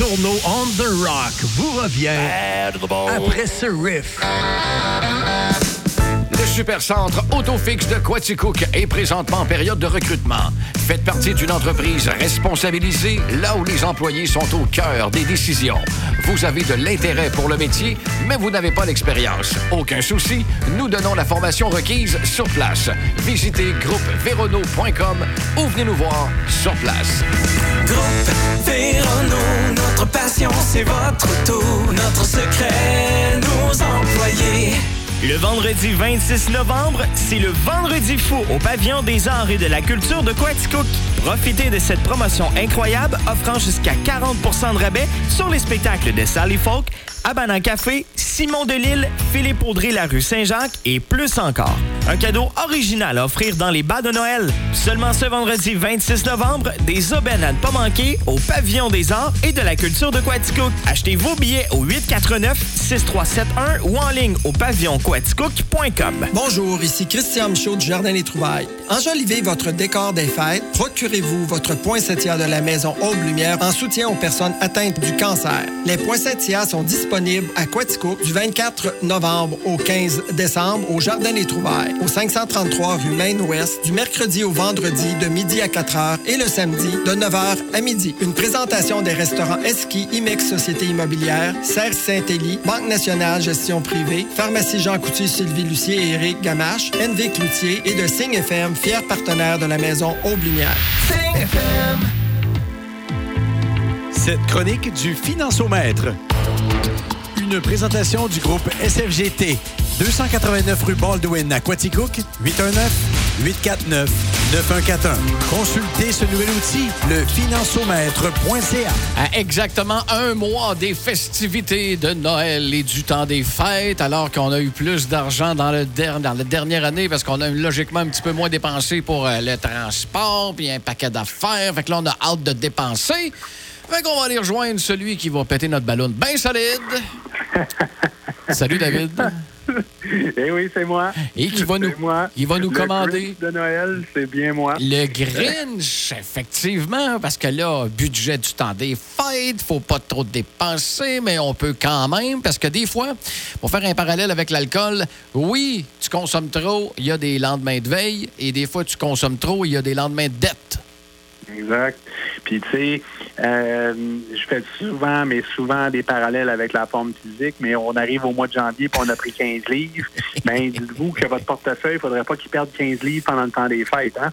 Tourneau on the Rock vous revient après ce riff. Le Supercentre Autofix de Quaticook est présentement en période de recrutement. Faites partie d'une entreprise responsabilisée là où les employés sont au cœur des décisions. Vous avez de l'intérêt pour le métier, mais vous n'avez pas l'expérience. Aucun souci, nous donnons la formation requise sur place. Visitez groupeverono.com ou venez nous voir sur place. Groupe C'est votre tour, notre secret, nos employés. Le vendredi 26 novembre, c'est le Vendredi fou au pavillon des arts et de la culture de Coaticook. Profitez de cette promotion incroyable offrant jusqu'à 40% de rabais sur les spectacles de Sally Folk, Abana Café, Simon Delille, Philippe Audrey la rue Saint-Jacques et plus encore. Un cadeau original à offrir dans les bas de Noël. Seulement ce vendredi 26 novembre, des aubaines pas manquer au pavillon des arts et de la culture de Coaticook. Achetez vos billets au 849 6371 ou en ligne au pavilloncoaticook.com. Bonjour, ici Christian Michaud du Jardin des Trouvailles. Enjolivez votre décor des fêtes. Procurez-vous votre poinsettia de la maison Aube Lumière en soutien aux personnes atteintes du cancer. Les poinsettias sont disponibles à Quaticook du 24 novembre au 15 décembre au Jardin des Trouvailles, au 533 rue Maine-Ouest, du mercredi au vendredi de midi à 4 heures et le samedi de 9 h à midi. Une présentation des restaurants Eski, Imex Société Immobilière, Serre Saint-Élie, Banque Nationale Gestion Privée, Pharmacie Jean Coutu, Sylvie Lucier et Éric Gamache, NV Cloutier et de Signe FM, fier partenaire de la maison Aube-Lumière. Cette chronique du Financiomètre. Une présentation du groupe SFGT. 289 rue Baldwin à Quaticook. 819-849-9141. Consultez ce nouvel outil, le financiomètre.ca. À exactement un mois des festivités de Noël et du temps des fêtes, alors qu'on a eu plus d'argent dans, der- la dernière année parce qu'on a logiquement un petit peu moins dépensé pour euh, le transport puis un paquet d'affaires. Fait que là, on a hâte de dépenser. Fait qu'on va aller rejoindre celui qui va péter notre ballon bien solide. Salut, David. Eh oui, c'est moi. Et qui va nous, moi. il va nous Le commander de Noël, c'est bien moi. le Grinch, effectivement, parce que là, budget du temps des fêtes, faut pas trop dépenser, mais on peut quand même, parce que des fois, pour faire un parallèle avec l'alcool, oui, tu consommes trop, il y a des lendemains de veille, et des fois, tu consommes trop, il y a des lendemains de dette. Exact. Puis, tu sais, euh, je fais souvent, mais souvent des parallèles avec la forme physique, mais on arrive au mois de janvier puis on a pris 15 livres. Bien, dites-vous que votre portefeuille, il ne faudrait pas qu'il perde 15 livres pendant le temps des fêtes. Hein?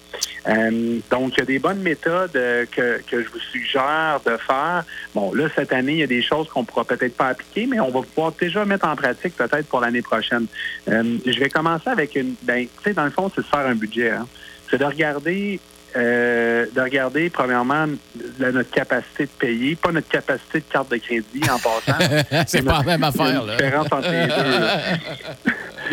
Euh, donc, il y a des bonnes méthodes euh, que, que je vous suggère de faire. Bon, là, cette année, il y a des choses qu'on ne pourra peut-être pas appliquer, mais on va pouvoir déjà mettre en pratique peut-être pour l'année prochaine. Euh, je vais commencer avec une... Ben, tu sais, dans le fond, c'est de faire un budget. Hein? C'est de regarder euh, de regarder, premièrement, la- notre capacité de payer, pas notre capacité de carte de crédit en passant. C'est pas la même affaire, là. différence entre les deux. là.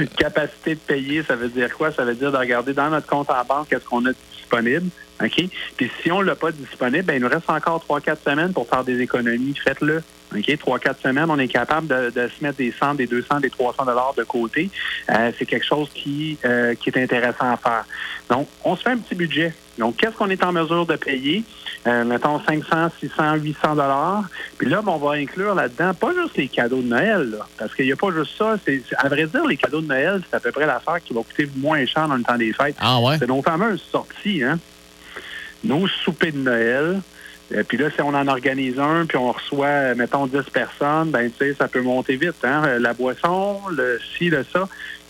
capacité de payer, ça veut dire quoi? Ça veut dire de regarder dans notre compte en banque qu'est-ce qu'on a disponible. OK? Puis si on ne l'a pas disponible, ben, il nous reste encore 3-4 semaines pour faire des économies. Faites-le. OK? 3-4 semaines, on est capable de, de se mettre des 100, des 200, des 300 dollars de côté. Euh, c'est quelque chose qui, euh, qui est intéressant à faire. Donc, on se fait un petit budget. Donc, qu'est-ce qu'on est en mesure de payer? Euh, mettons 500, 600, 800 dollars. Puis là, ben, on va inclure là-dedans pas juste les cadeaux de Noël, là, parce qu'il n'y a pas juste ça. C'est, c'est- à vrai dire, les cadeaux de Noël, c'est à peu près l'affaire qui va coûter moins cher dans le temps des fêtes. Ah ouais? C'est nos fameuses sorties, hein? Nos soupers de Noël. Euh, puis là, si on en organise un, puis on reçoit, euh, mettons, 10 personnes, ben tu sais, ça peut monter vite. Hein? Euh, La boisson, le ci, le ça,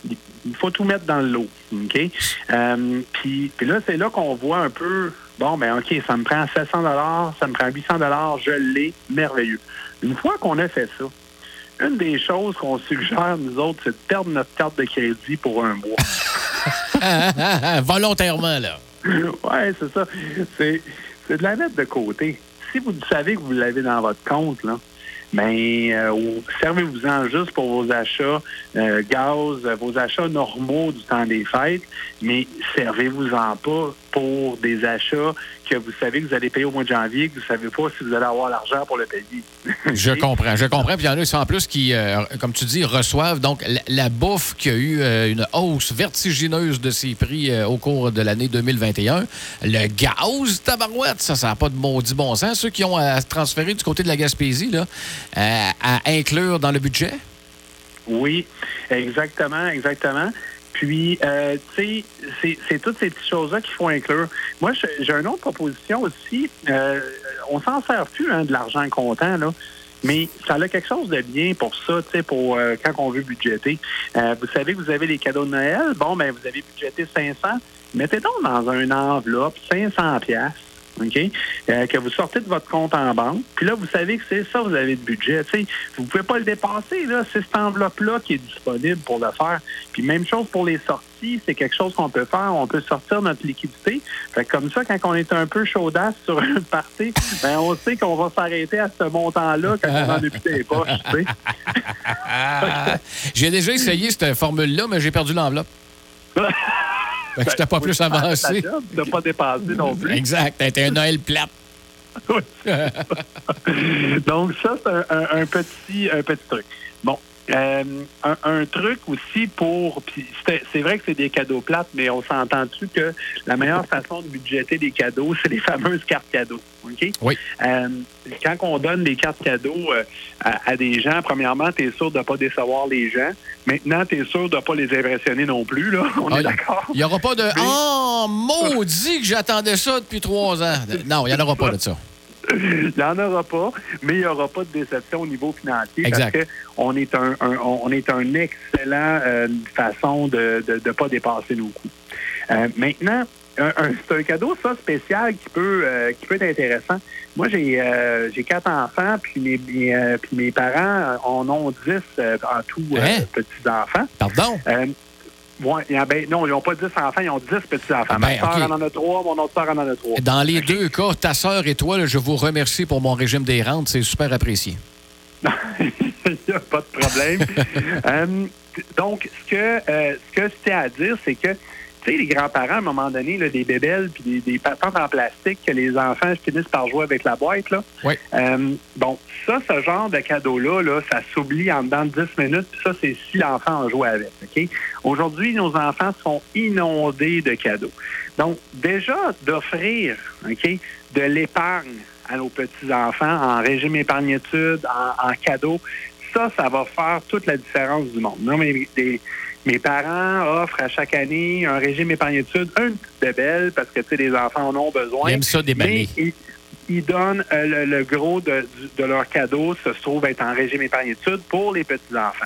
il faut tout mettre dans le lot. OK? Puis, puis là, c'est là qu'on voit un peu, bon, ben OK, ça me prend 700 ça me prend 800 je l'ai, merveilleux. Une fois qu'on a fait ça, une des choses qu'on suggère, nous autres, c'est de perdre notre carte de crédit pour un mois. Volontairement, là. ouais, c'est ça. C'est, de la mettre de côté. Si vous savez que vous l'avez dans votre compte, là, mais euh, servez-vous-en juste pour vos achats euh, gaz, vos achats normaux du temps des fêtes, mais servez-vous-en pas pour des achats que vous savez que vous allez payer au mois de janvier, que vous savez pas si vous allez avoir l'argent pour le payer. je comprends, je comprends. Puis il y en a en plus qui, euh, comme tu dis, reçoivent donc la, bouffe qui a eu une hausse vertigineuse de ses prix au cours de l'année 2021. Le gaz, tabarouette, ça, ça n'a pas de maudit bon sens. Ceux qui ont à se transférer du côté de la Gaspésie, là, à inclure dans le budget? Oui, exactement, exactement. Puis, euh, tu sais, c'est toutes ces petites choses-là qu'il faut inclure. Moi, j'ai une autre proposition aussi. Euh, on s'en sert plus hein, de l'argent comptant, là. Mais ça a quelque chose de bien pour ça, tu sais, pour euh, quand on veut budgéter. Euh, vous savez que vous avez les cadeaux de Noël? Bon, ben vous avez budgété 500. Mettez donc dans une enveloppe 500 pièces OK? Euh, que vous sortez de votre compte en banque. Puis là, vous savez que c'est ça, vous avez de budget. vous ne pouvez pas le dépasser. Là. C'est cette enveloppe-là qui est disponible pour le faire. Puis même chose pour les sorties, c'est quelque chose qu'on peut faire. On peut sortir notre liquidité. Fait comme ça, quand on est un peu chaudasse sur une partie, ben on sait qu'on va s'arrêter à ce montant-là quand on en a plus les poches. j'ai déjà essayé cette formule-là, mais j'ai perdu l'enveloppe. Ben, je t'ai pas plus avancé. Tu n'as pas dépassé non plus. Exact. T'as un Noël plate. Donc, ça, c'est un, petit, un petit truc. Bon, euh, un, truc aussi pour. c'est vrai que c'est des cadeaux plates, mais on s'entend-tu que la meilleure façon de budgéter des cadeaux, c'est les fameuses cartes cadeaux. OK? Oui. Euh, quand on donne des cartes cadeaux euh, à, des gens, premièrement, tu es sûr de ne pas décevoir les gens. Maintenant, tu es sûr de ne pas les impressionner non plus. Là. On est ah, d'accord? Il n'y aura pas de Oh, maudit que j'attendais ça depuis trois ans. Non, il n'y en aura pas de ça. Il n'y en aura pas, mais il n'y aura pas de déception au niveau financier parce qu'on est un, on est un excellent euh, façon de ne pas dépasser nos coûts. Euh, maintenant, c'est un cadeau ça spécial qui peut euh, qui peut être intéressant. Moi j'ai j'ai quatre enfants puis mes, puis mes parents en ont dix en tout hein? petits enfants. Pardon. Ouais, ben, non, ils n'ont pas 10 enfants, ils ont 10 petits-enfants. Ma ben, soeur en a trois, mon autre soeur en a trois. Dans les deux cas, ta soeur et toi, je vous remercie pour mon régime des rentes. C'est super apprécié. Il n'y a pas de problème. Euh, donc, ce que, euh, ce que c'était à dire, c'est que tu sais, les grands-parents, à un moment donné, là, des bébelles puis des, des patentes en plastique que les enfants finissent par jouer avec la boîte. Là. Oui. Euh, bon, ça, ce genre de cadeau-là, là, ça s'oublie en dedans de 10 minutes. Puis ça, c'est si l'enfant en joue avec. OK? Aujourd'hui, nos enfants sont inondés de cadeaux. Donc, déjà, d'offrir OK, de l'épargne à nos petits-enfants en régime épargne-études, en, en cadeau, ça, ça va faire toute la différence du monde. Non, mais des, mes parents offrent à chaque année un régime épargne-études, un petit belle parce que tu sais, les enfants en ont besoin. Ils aiment ça déballer. Ils, donnent euh, le, gros de, de leur cadeau, se trouve être en régime épargne-études pour les petits-enfants.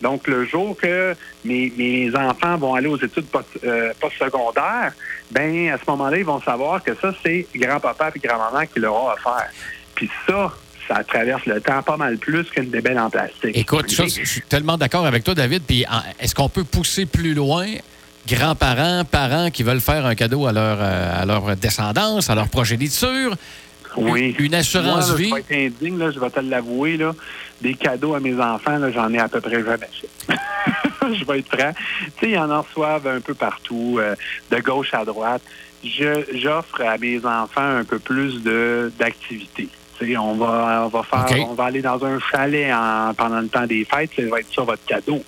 Donc, le jour que mes, mes enfants vont aller aux études euh, postsecondaires, ben à ce moment-là, ils vont savoir que ça, c'est grand-papa et grand-maman qui leur ont offert. Puis ça, ça traverse le temps pas mal plus qu'une bébelle en plastique. Écoute, je suis tellement d'accord avec toi, David. Puis est-ce qu'on peut pousser plus loin? Grands-parents, parents qui veulent faire un cadeau à leur, euh, à leur descendance, à leur progéniture? Oui. Une assurance vie. Je vais être indigne, là, je vais te l'avouer. Des cadeaux à mes enfants, j'en ai à peu près jamais je vais être franc. Tu sais, ils en reçoivent un peu partout, euh, de gauche à droite. J'offre à mes enfants un peu plus on va, on va faire, on va aller dans un chalet pendant le temps des fêtes, ça va être ça votre cadeau.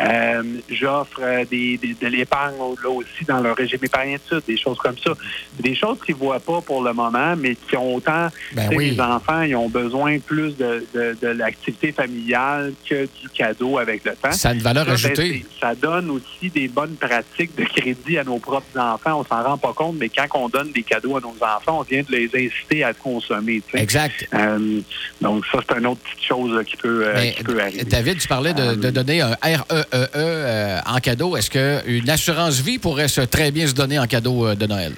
Euh, j'offre euh, des, de l'épargne là aussi dans le régime épargne des choses comme ça. Des choses qu'ils ne voient pas pour le moment, mais qui ont autant, ben les enfants, ils ont besoin plus de, l'activité familiale que du cadeau avec le temps. Ça a une valeur ben, ajoutée. ça donne aussi des bonnes pratiques de crédit à nos propres enfants. On s'en rend pas compte, mais quand on donne des cadeaux à nos enfants, on vient de les inciter à consommer. Exact. Euh, donc, ça, c'est une autre petite chose qui peut, euh, arriver. David, tu parlais de, euh, donner un REEE e, en cadeau. Est-ce qu'une assurance vie pourrait très bien se donner en cadeau de Noël?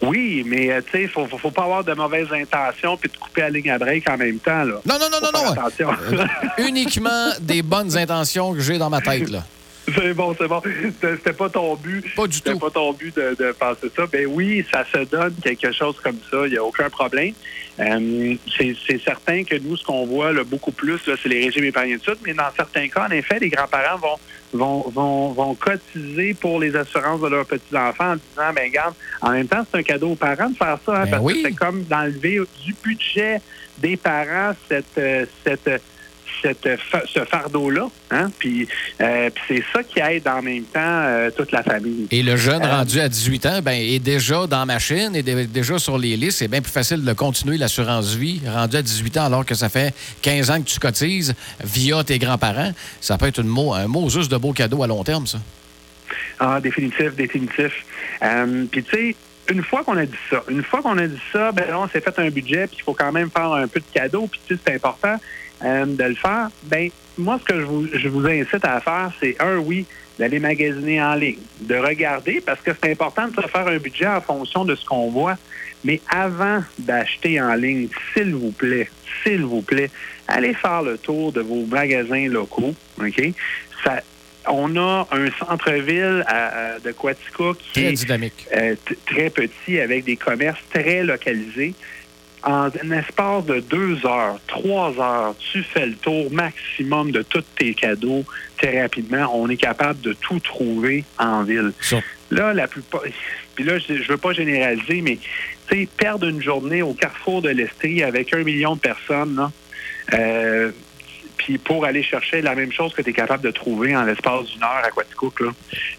Oui, mais tu sais, il faut, faut, pas avoir de mauvaises intentions puis de couper la ligne à break en même temps. Là. Non, non, non, non, non. uniquement des bonnes intentions que j'ai dans ma tête. là. C'est bon, c'est bon. C'était pas ton but. Pas du tout. C'était pas ton but de, de penser ça. Ben oui, ça se donne quelque chose comme ça. Il n'y a aucun problème. Euh, c'est certain que nous, ce qu'on voit là, beaucoup plus, c'est les régimes épargnés de mais dans certains cas, en effet, les grands-parents vont, vont, vont, vont cotiser pour les assurances de leurs petits-enfants en disant, ben regarde, en même temps, c'est un cadeau aux parents de faire ça, hein, Ben parce oui. que c'est comme d'enlever du budget des parents cette, euh, cette, cette, ce fardeau-là. Hein? Puis, euh, puis c'est ça qui aide en même temps euh, toute la famille. Et le jeune Euh, rendu à 18 ans ben, est déjà dans la machine, est dé- déjà sur les listes. C'est bien plus facile de continuer l'assurance vie rendu à 18 ans alors que ça fait 15 ans que tu cotises via tes grands-parents. Ça peut être une mo- un mot juste de beau cadeau à long terme, ça. Ah, définitif, définitif. Puis tu sais, une fois qu'on a dit ça, une fois qu'on a dit ça, ben on s'est fait un budget, puis il faut quand même faire un peu de cadeaux, puis tu sais, c'est important euh, de le faire. Ben moi, ce que je vous, incite à faire, c'est un, oui, d'aller magasiner en ligne, de regarder, parce que c'est important de faire un budget en fonction de ce qu'on voit. Mais avant d'acheter en ligne, s'il vous plaît, s'il vous plaît, allez faire le tour de vos magasins locaux, OK? Ça, on a un centre-ville de Quatico qui Très est dynamique. euh, très petit avec des commerces très localisés. En un espace de deux heures, trois heures, tu fais le tour maximum de tous tes cadeaux très rapidement. On est capable de tout trouver en ville. Là, la plupart. Puis là, je ne veux pas généraliser, mais tu sais, perdre une journée au carrefour de l'Estrie avec un million de personnes, là, euh, puis pour aller chercher la même chose que tu es capable de trouver en l'espace d'une heure à Quaticook, là,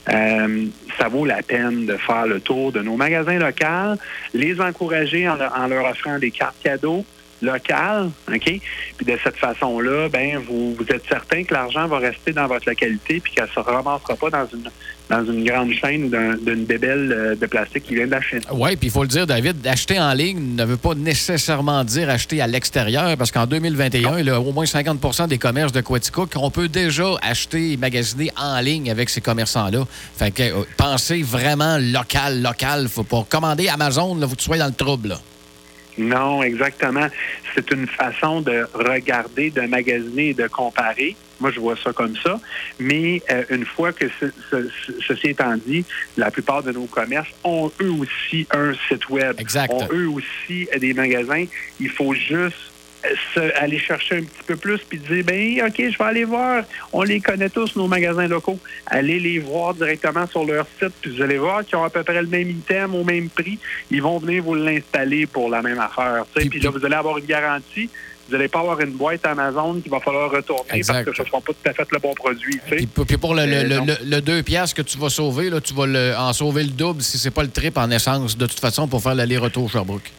euh, ça vaut la peine de faire le tour de nos magasins locaux, les encourager en, leur- en leur offrant des cartes cadeaux locales, OK? Puis de cette façon-là, ben vous, vous êtes certain que l'argent va rester dans votre localité puis qu'elle ne se ramassera pas dans une dans une grande chaîne d'une bébelle euh, de plastique qui vient de la Chine. Oui, puis il faut le dire, David, d'acheter en ligne ne veut pas nécessairement dire acheter à l'extérieur, parce qu'en 2021, il y a au moins 50% des commerces de Quaticook qu'on peut déjà acheter et magasiner en ligne avec ces commerçants-là. Fait que euh, pensez vraiment local, local. Faut pas commander Amazon, là, tu sois dans le trouble. là. Non, exactement. C'est une façon de regarder, de magasiner et de comparer. Moi, je vois ça comme ça. Mais euh, une fois que ce- ce- ce- ceci étant dit, la plupart de nos commerces ont eux aussi un site web. Exact. Ont eux aussi des magasins. Il faut juste se- aller chercher un petit peu plus puis dire ben ok je vais aller voir on les connaît tous nos magasins locaux allez les voir directement sur leur site puis vous allez voir qu'ils ont à peu près le même item au même prix ils vont venir vous l'installer pour la même affaire. Puis- puis là vous allez avoir une garantie vous n'allez pas avoir une boîte Amazon qu'il va falloir retourner Exact. parce que ce ne sera pas tout à fait le bon produit tu sais. Puis, puis pour le, le, Euh, le- non. le- le deux piastres que tu vas sauver, là, tu vas en sauver le double si c'est pas le trip en essence, de toute façon, pour faire l'aller-retour Sherbrooke.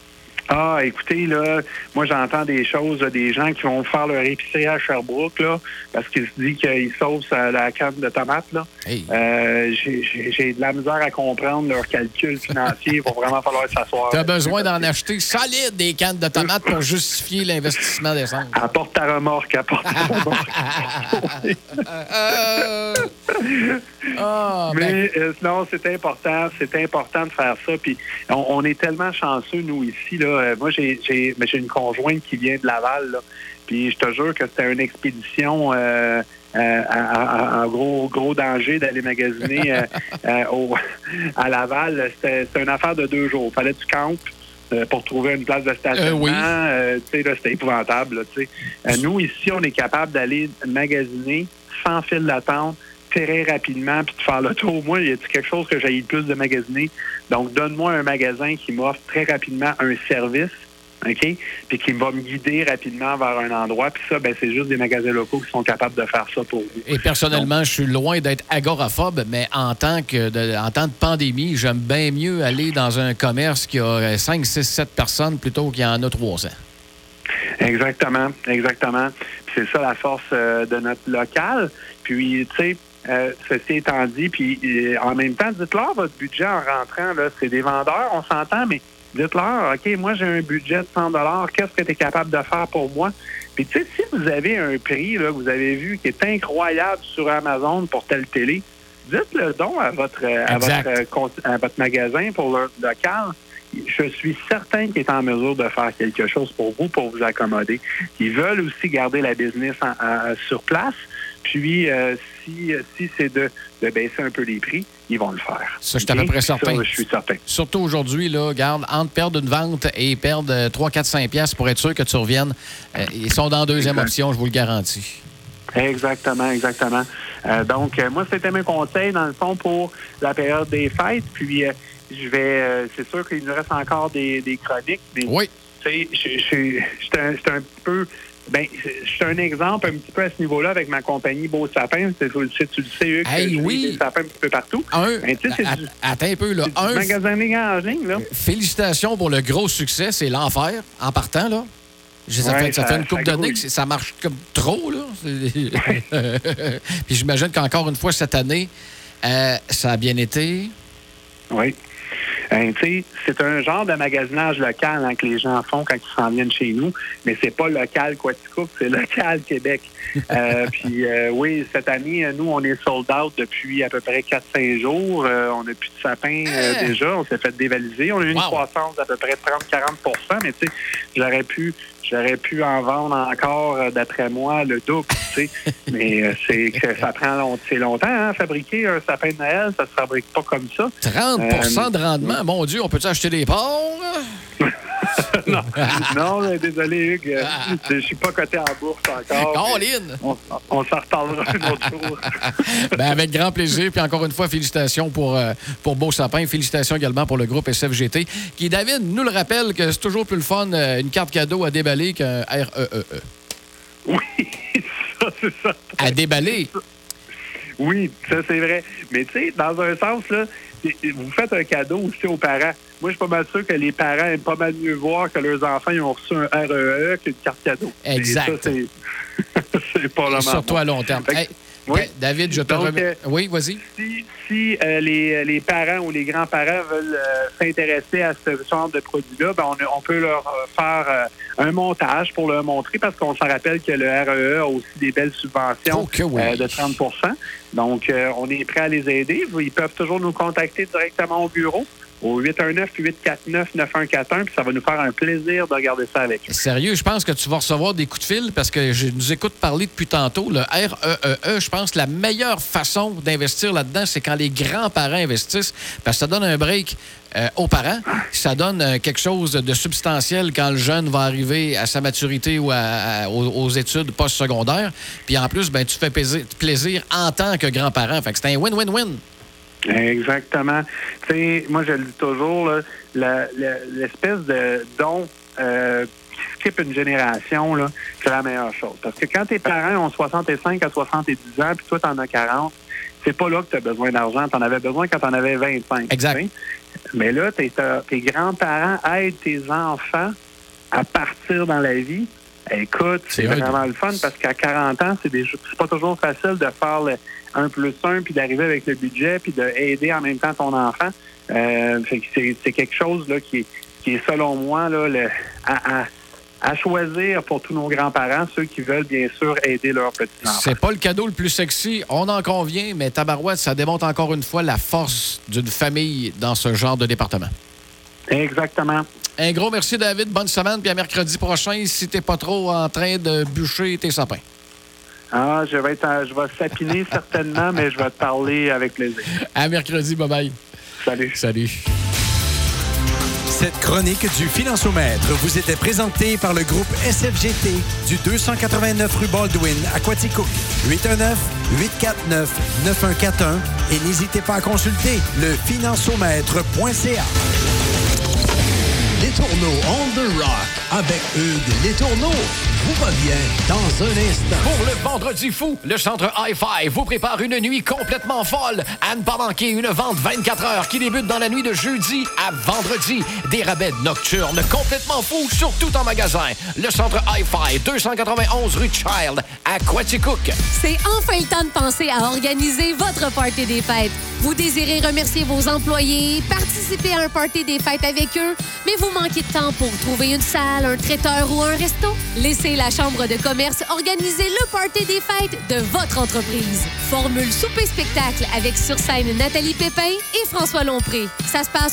Ah, écoutez, là, moi j'entends des choses, des gens qui vont faire leur épicerie à Sherbrooke, là, parce qu'ils se disent qu'ils sauvent sa- la canne de tomates, là. Hey. Euh, j'ai- de la misère à comprendre leurs calculs financiers. Il va vraiment falloir s'asseoir. Tu as besoin d'en acheter solide des cannes de tomates pour justifier l'investissement d'essence. Apporte ta remorque, apporte ta remorque. Euh, Ah, ben, Mais euh, non, c'est important, c'est important de faire ça. Puis on, on est tellement chanceux nous ici là. Euh, moi, j'ai j'ai mais j'ai une conjointe qui vient de Laval. Là. Puis je te jure que c'était une expédition euh, euh, à gros gros danger d'aller magasiner euh, euh, au- à Laval. C'était c'était une affaire de deux jours. Fallait du camp. euh, pour trouver une place de stationnement, Euh, oui. Euh, là, c'était épouvantable. là. Euh, nous, ici, on est capable d'aller magasiner sans fil d'attente rapidement puis de faire le tour. Moi, il y a quelque chose que j'ai plus de magasiner? Donc, donne-moi un magasin qui m'offre très rapidement un service, OK? Puis qui va me guider rapidement vers un endroit. Puis ça, ben, c'est juste des magasins locaux qui sont capables de faire ça pour vous. Et personnellement, je suis loin d'être agoraphobe, mais en tant que de, en temps de pandémie, j'aime bien mieux aller dans un commerce qui a 5, 6, 7 personnes plutôt qu'il y en a 300. Exactement, exactement. C'est ça la force euh, de notre local. Puis, tu sais, euh, ceci étant dit, puis euh, en même temps, dites-leur votre budget en rentrant. Là, c'est des vendeurs, on s'entend, mais dites-leur, OK, moi j'ai un budget de 100 qu'est-ce que tu es capable de faire pour moi? Puis, tu sais, si vous avez un prix là, que vous avez vu qui est incroyable sur Amazon pour telle télé, dites-le donc à votre, à votre, euh, à votre magasin pour le local. Je suis certain qu'il est en mesure de faire quelque chose pour vous, pour vous accommoder. Ils veulent aussi garder la business en- en- sur place. Puis, euh, si, si c'est de, de baisser un peu les prix, ils vont le faire. Ça, je suis à peu près certain. Ça, je suis certain. Surtout aujourd'hui, là, garde, entre perdre une vente et perdre 3, 4, 5 piastres pour être sûr que tu reviennes, euh, ils sont dans la deuxième Exact. option, je vous le garantis. Exactement, exactement. Euh, donc, euh, moi, c'était mes conseils, dans le fond, pour la période des fêtes. Puis, euh, je vais... euh, c'est sûr qu'il nous reste encore des, des chroniques, mais Oui. tu sais, je j'étais un peu... Ben, je suis un exemple un petit peu à ce niveau-là avec ma compagnie Beau Sapin. C'est- Tu, sais, tu le sais, Hugues, Hey, oui. fais des sapins un petit peu partout. Un, Ben, tu sais, c'est a- du, attends un peu, là. c'est du Un, magasining en ligne, là. félicitations pour le gros succès, c'est l'enfer en partant, là. Je- Ça, Ouais, fait, ça ça- fait une ça couple d'années que c'est- ça marche comme trop, là. C'est- Puis j'imagine qu'encore une fois, cette année, euh, ça a bien été. Oui. Hein, c'est un genre de magasinage local hein, que les gens font quand ils s'en viennent chez nous, mais c'est pas local Quaticook, c'est local Québec. Euh, puis euh, oui, cette année, nous, on est sold out depuis à peu près 4-5 jours. Euh, on n'a plus de sapin euh, Ah! déjà. On s'est fait dévaliser. On a eu une Wow. croissance d'à peu près 30-40% mais tu sais, j'aurais pu j'aurais pu en vendre encore, euh, d'après moi, le double, tu sais. mais euh, c'est que ça prend long- longtemps, hein, fabriquer un sapin de Noël, ça se fabrique pas comme ça. 30% Euh, de rendement. Mon Dieu, on peut-tu acheter des porcs? non, non mais désolé, Hugues. Je suis pas coté en bourse encore. Caroline! On, on s'en reparlera un autre jour. Ben, avec grand plaisir. Puis encore une fois, félicitations pour, euh, pour Beau Sapin. Félicitations également pour le groupe SFGT, qui, David, nous le rappelle que c'est toujours plus le fun, euh, une carte cadeau à déballer qu'un REEE. oui, ça, c'est ça. À déballer. Oui, ça, c'est vrai. Mais tu sais, dans un sens, là, vous faites un cadeau aussi aux parents. Moi, je suis pas mal sûr que les parents aiment pas mal mieux voir que leurs enfants ils ont reçu un REE qu'une carte cadeau. Exact. c'est... pas le Et surtout à long terme. Fait Hey, oui. Da- David, je te remets. euh, oui, vas-y. si, si euh, les, les parents ou les grands-parents veulent euh, s'intéresser à ce genre de produit-là, ben, on, on peut leur faire un montage pour leur montrer parce qu'on s'en rappelle que le REE a aussi des belles subventions Oh que oui. euh, de 30% Donc, euh, on est prêt à les aider. Ils peuvent toujours nous contacter directement au bureau au 819-849-9141 puis ça va nous faire un plaisir de regarder ça avec eux. Sérieux, je pense que tu vas recevoir des coups de fil parce que je nous écoute parler depuis tantôt. Le REEE, je pense que la meilleure façon d'investir là-dedans, c'est quand les grands-parents investissent parce que ça donne un break euh, aux parents. Ça donne euh, quelque chose de substantiel quand le jeune va arriver à sa maturité ou à- aux, études postsecondaires. Puis en plus, ben, tu fais plaisir, en tant que grand-parent. C'est un win-win-win. Exactement. Tu sais, moi, je le dis toujours, l'espèce de don euh, qui skip une génération, c'est la meilleure chose. Parce que quand tes parents ont 65 à 70 ans, puis toi, t'en as 40, c'est pas là que tu as besoin d'argent. Tu en avais besoin quand tu en avais 25. Exact. Mais là, tes grands-parents aident tes enfants à partir dans la vie. Écoute, c'est vraiment le fun parce qu'à 40 ans, c'est des- pas toujours facile de faire le 1 plus 1 puis d'arriver avec le budget puis d'aider en même temps ton enfant. Euh, que c'est c'est quelque chose là, qui, est, qui est, selon moi, là, le- à, à- à choisir pour tous nos grands-parents, ceux qui veulent bien sûr aider leurs petits-enfants. C'est pas le cadeau le plus sexy, on en convient, mais Tabarouette, ça démontre encore une fois la force d'une famille dans ce genre de département. Exactement. Un gros merci, David. Bonne semaine. Puis à mercredi prochain, si t'es pas trop en train de bûcher tes sapins. Ah, je vais être, en- je vais sapiner certainement, mais je vais te parler avec plaisir. À mercredi. Bye-bye. Salut. Salut. Cette chronique du Financiomètre vous était présentée par le groupe SFGT du 289 rue Baldwin à Quaticook. 819-849-9141 et n'hésitez pas à consulter le financiomètre.ca. Les tourneaux on the rock avec Hugues Les tourneaux vous revient dans un instant. Pour le vendredi fou, le centre Hi-Fi vous prépare une nuit complètement folle. À ne pas manquer une vente 24 heures qui débute dans la nuit de jeudi à vendredi. Des rabais nocturnes complètement fous sur tout en magasin. Le centre Hi-Fi, 291 rue Child à Quaticook. C'est enfin le temps de penser à organiser votre party des fêtes. Vous désirez remercier vos employés, participer à un party des fêtes avec eux, mais vous manquez de temps pour trouver une salle, un traiteur ou un resto? Laissez la Chambre de commerce organiser le party des fêtes de votre entreprise. Formule souper-spectacle avec sur scène Nathalie Pépin et François Lompré. Ça se passe